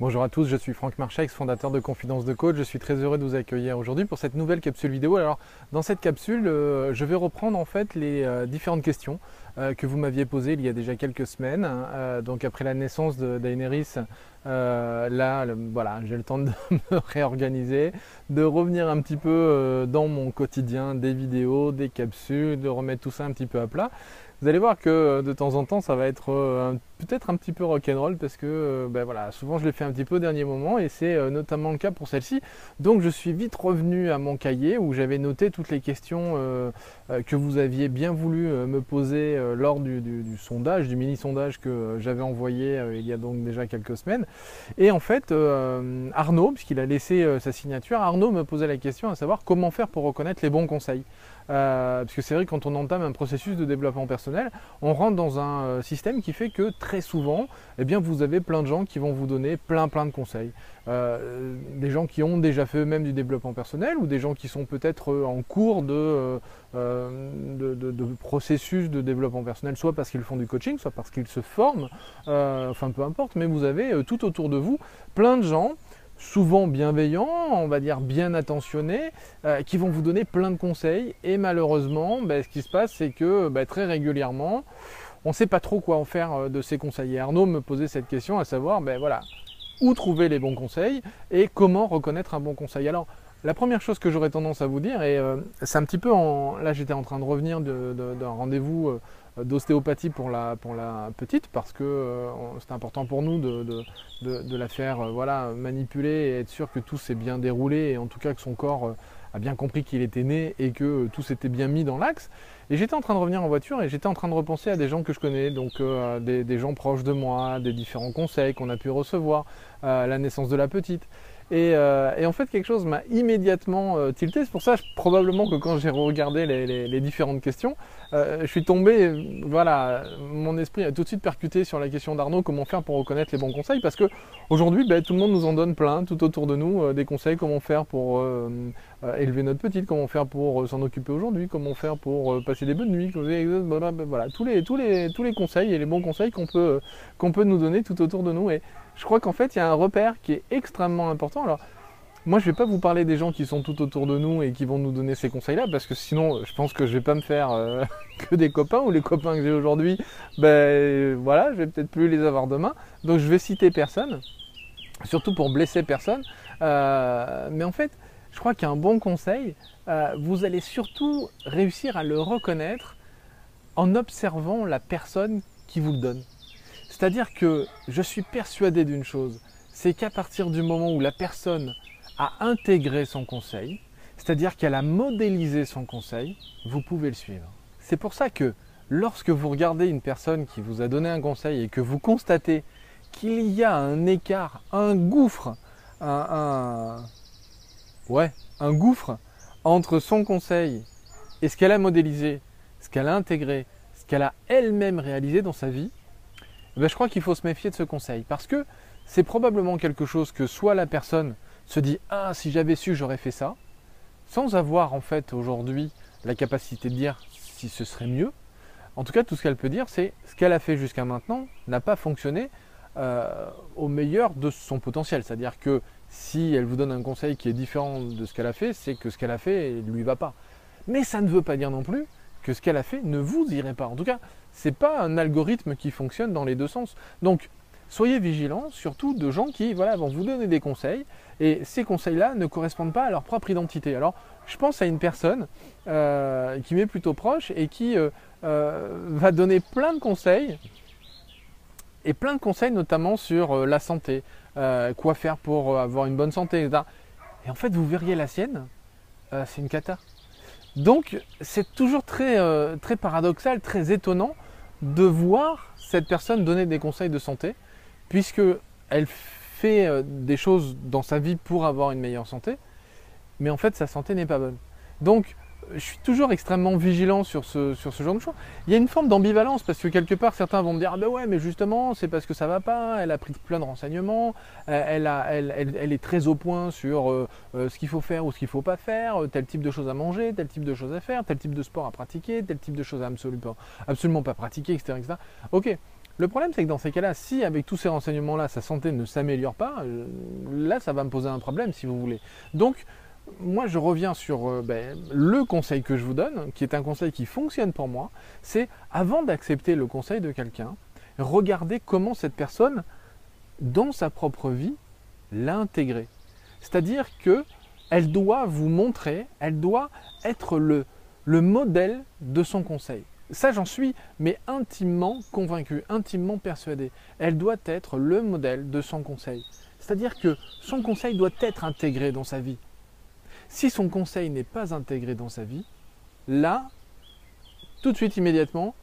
Bonjour à tous, je suis Franck Marchex, fondateur de Confidence de Coach. Je suis très heureux de vous accueillir aujourd'hui pour cette nouvelle capsule vidéo. Alors, dans cette capsule, euh, je vais reprendre en fait les euh, différentes questions euh, que vous m'aviez posées il y a déjà quelques semaines. Hein. donc, après la naissance de Daenerys, là, voilà, j'ai le temps de me réorganiser, de revenir un petit peu dans mon quotidien, des vidéos, des capsules, de remettre tout ça un petit peu à plat. Vous allez voir que de temps en temps, ça va être un peut-être un petit peu rock'n'roll parce que euh, ben voilà, souvent je l'ai fait un petit peu au dernier moment et c'est euh, notamment le cas pour celle-ci. Donc je suis vite revenu à mon cahier où j'avais noté toutes les questions euh, que vous aviez bien voulu me poser lors du, sondage, du mini-sondage que j'avais envoyé il y a donc déjà quelques semaines. Et en fait, Arnaud, puisqu'il a laissé sa signature, Arnaud me posait la question à savoir comment faire pour reconnaître les bons conseils. parce que c'est vrai quand on entame un processus de développement personnel, on rentre dans un système qui fait que très souvent, eh bien, vous avez plein de gens qui vont vous donner plein plein de conseils. Euh, des gens qui ont déjà fait eux-mêmes du développement personnel ou des gens qui sont peut-être euh, en cours euh, de, processus de développement personnel, soit parce qu'ils font du coaching, soit parce qu'ils se forment, enfin peu importe, mais vous avez tout autour de vous plein de gens souvent bienveillants, on va dire bien attentionnés, qui vont vous donner plein de conseils. Et malheureusement, ben, ce qui se passe, c'est que ben, très régulièrement, on ne sait pas trop quoi en faire euh, de ces conseils. Arnaud me posait cette question, à savoir, ben voilà, où trouver les bons conseils et comment reconnaître un bon conseil. Alors, la première chose que j'aurais tendance à vous dire, et euh, c'est un petit peu en. Là, j'étais en train de revenir d'un rendez-vous euh, d'ostéopathie pour la, petite, parce que c'est important pour nous de, la faire manipuler et être sûr que tout s'est bien déroulé, et en tout cas que son corps a bien compris qu'il était né et que tout s'était bien mis dans l'axe. Et j'étais en train de revenir en voiture et j'étais en train de repenser à des gens que je connais, donc euh, des, gens proches de moi, des différents conseils qu'on a pu recevoir, à la naissance de la petite. Euh, et, en fait, quelque chose m'a immédiatement euh, tilté. C'est pour ça, probablement que quand j'ai regardé les, différentes questions, je suis tombé, voilà, mon esprit a tout de suite percuté sur la question d'Arnaud, comment faire pour reconnaître les bons conseils, parce que aujourd'hui, ben, tout le monde nous en donne plein, tout autour de nous, des conseils, comment faire pour euh, élever notre petite, comment faire pour euh, s'en occuper aujourd'hui, comment faire pour euh, passer des bonnes nuits, voilà, tous les, tous les, tous les conseils et les bons conseils qu'on peut, qu'on peut nous donner tout autour de nous. Et je crois qu'en fait, il y a un repère qui est extrêmement important. Alors, moi, je ne vais pas vous parler des gens qui sont tout autour de nous et qui vont nous donner ces conseils-là, parce que sinon, je pense que je ne vais pas me faire que des copains, ou les copains que j'ai aujourd'hui, ben voilà, je vais peut-être plus les avoir demain. Donc, je vais citer personne, surtout pour blesser personne. mais en fait, je crois qu'un bon conseil, euh, vous allez surtout réussir à le reconnaître en observant la personne qui vous le donne. C'est-à-dire que je suis persuadé d'une chose, c'est qu'à partir du moment où la personne a intégré son conseil, c'est-à-dire qu'elle a modélisé son conseil, vous pouvez le suivre. C'est pour ça que lorsque vous regardez une personne qui vous a donné un conseil et que vous constatez qu'il y a un écart, un gouffre, un, ouais, un gouffre entre son conseil et ce qu'elle a modélisé, ce qu'elle a intégré, ce qu'elle a elle-même réalisé dans sa vie, ben, je crois qu'il faut se méfier de ce conseil. Parce que c'est probablement quelque chose que soit la personne se dit Ah, si j'avais su, j'aurais fait ça, sans avoir en fait aujourd'hui la capacité de dire si ce serait mieux. En tout cas, tout ce qu'elle peut dire, c'est ce qu'elle a fait jusqu'à maintenant n'a pas fonctionné euh, au meilleur de son potentiel. C'est-à-dire que si elle vous donne un conseil qui est différent de ce qu'elle a fait, c'est que ce qu'elle a fait ne lui va pas. Mais ça ne veut pas dire non plus que ce qu'elle a fait ne vous irait pas. En tout cas, ce n'est pas un algorithme qui fonctionne dans les deux sens. Donc, soyez vigilants, surtout de gens qui voilà, vont vous donner des conseils, et ces conseils-là ne correspondent pas à leur propre identité. Alors, je pense à une personne euh, qui m'est plutôt proche et qui euh, va donner plein de conseils et plein de conseils notamment sur euh, la santé, euh, quoi faire pour euh, avoir une bonne santé, etc. Et en fait, vous verriez la sienne, c'est une cata. Donc, c'est toujours très, très paradoxal, très étonnant de voir cette personne donner des conseils de santé, puisque elle fait des choses dans sa vie pour avoir une meilleure santé, mais en fait, sa santé n'est pas bonne. Donc, je suis toujours extrêmement vigilant sur ce, genre de choses. Il y a une forme d'ambivalence parce que quelque part certains vont me dire ah ben ouais mais justement c'est parce que ça va pas, elle a pris plein de renseignements, euh, elle, est très au point sur euh, euh, ce qu'il faut faire ou ce qu'il faut pas faire, tel type de choses à manger, tel type de choses à faire, tel type de sport à pratiquer, tel type de choses à absolument, pas pratiquer, etc., etc. Ok, Le problème, c'est que dans ces cas-là, si avec tous ces renseignements-là, sa santé ne s'améliore pas, là, ça va me poser un problème, si vous voulez. Donc, moi, je reviens sur euh, ben, le conseil que je vous donne, qui est un conseil qui fonctionne pour moi, c'est avant d'accepter le conseil de quelqu'un, regardez comment cette personne, dans sa propre vie, l'a intégré. C'est-à-dire que elle doit vous montrer, elle doit être le, le modèle de son conseil. Ça, j'en suis, mais intimement convaincu, intimement persuadé. Elle doit être le modèle de son conseil. C'est-à-dire que son conseil doit être intégré dans sa vie. Si son conseil n'est pas intégré dans sa vie, là, tout de suite, immédiatement,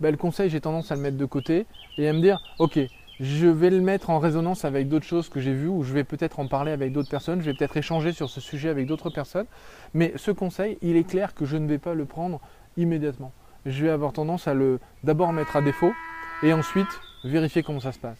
ben, le conseil, j'ai tendance à le mettre de côté et à me dire, ok, je vais le mettre en résonance avec d'autres choses que j'ai vues ou je vais peut-être en parler avec d'autres personnes, je vais peut-être échanger sur ce sujet avec d'autres personnes. Mais ce conseil, il est clair que je ne vais pas le prendre immédiatement je vais avoir tendance à le d'abord mettre à défaut et ensuite vérifier comment ça se passe.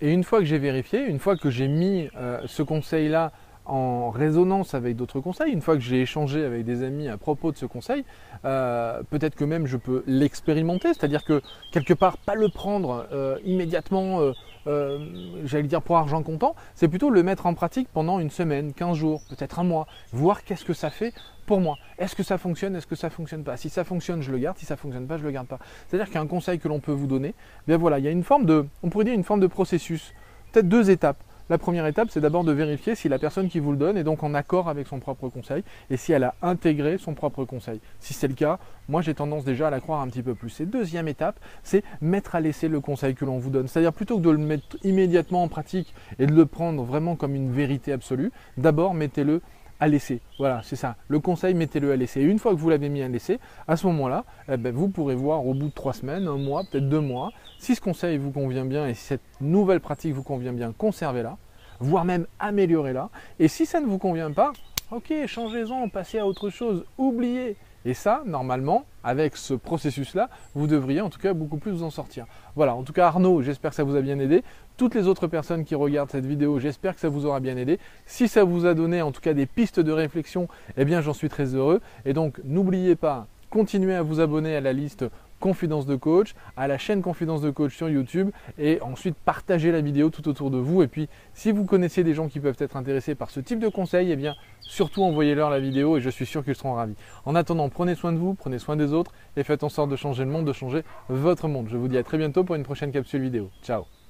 Et une fois que j'ai vérifié, une fois que j'ai mis euh, ce conseil-là en résonance avec d'autres conseils, une fois que j'ai échangé avec des amis à propos de ce conseil, euh, peut-être que même je peux l'expérimenter, c'est-à-dire que quelque part pas le prendre euh, immédiatement euh, j'allais dire pour argent comptant, c'est plutôt le mettre en pratique pendant une semaine, 15 jours, peut-être un mois, voir qu'est-ce que ça fait pour moi. Est-ce que ça fonctionne, est-ce que ça fonctionne pas? Si ça fonctionne, je le garde, si ça fonctionne pas, je le garde pas. C'est-à-dire qu'il y a un conseil que l'on peut vous donner, bien voilà, il y a une forme de, on pourrait dire une forme de processus, peut-être deux étapes. La première étape, c'est d'abord de vérifier si la personne qui vous le donne est donc en accord avec son propre conseil et si elle a intégré son propre conseil. Si c'est le cas, moi j'ai tendance déjà à la croire un petit peu plus. Et deuxième étape, c'est mettre à laisser le conseil que l'on vous donne. C'est-à-dire plutôt que de le mettre immédiatement en pratique et de le prendre vraiment comme une vérité absolue, d'abord mettez-le à laisser. Voilà, c'est ça. Le conseil, mettez-le à laisser. Et une fois que vous l'avez mis à laisser, à ce moment-là, eh ben, vous pourrez voir au bout de trois semaines, un mois, peut-être deux mois, si ce conseil vous convient bien et si cette nouvelle pratique vous convient bien, conservez-la, voire même améliorez-la. Et si ça ne vous convient pas, ok, changez-en, passez à autre chose, oubliez. Et ça, normalement, avec ce processus-là, vous devriez en tout cas beaucoup plus vous en sortir. Voilà, en tout cas Arnaud, j'espère que ça vous a bien aidé. Toutes les autres personnes qui regardent cette vidéo, j'espère que ça vous aura bien aidé. Si ça vous a donné en tout cas des pistes de réflexion, eh bien j'en suis très heureux. Et donc n'oubliez pas, continuez à vous abonner à la liste Confidence de coach, à la chaîne Confidence de coach sur YouTube et ensuite partagez la vidéo tout autour de vous. Et puis si vous connaissez des gens qui peuvent être intéressés par ce type de conseils, eh bien surtout envoyez-leur la vidéo et je suis sûr qu'ils seront ravis. En attendant, prenez soin de vous, prenez soin des autres et faites en sorte de changer le monde, de changer votre monde. Je vous dis à très bientôt pour une prochaine capsule vidéo. Ciao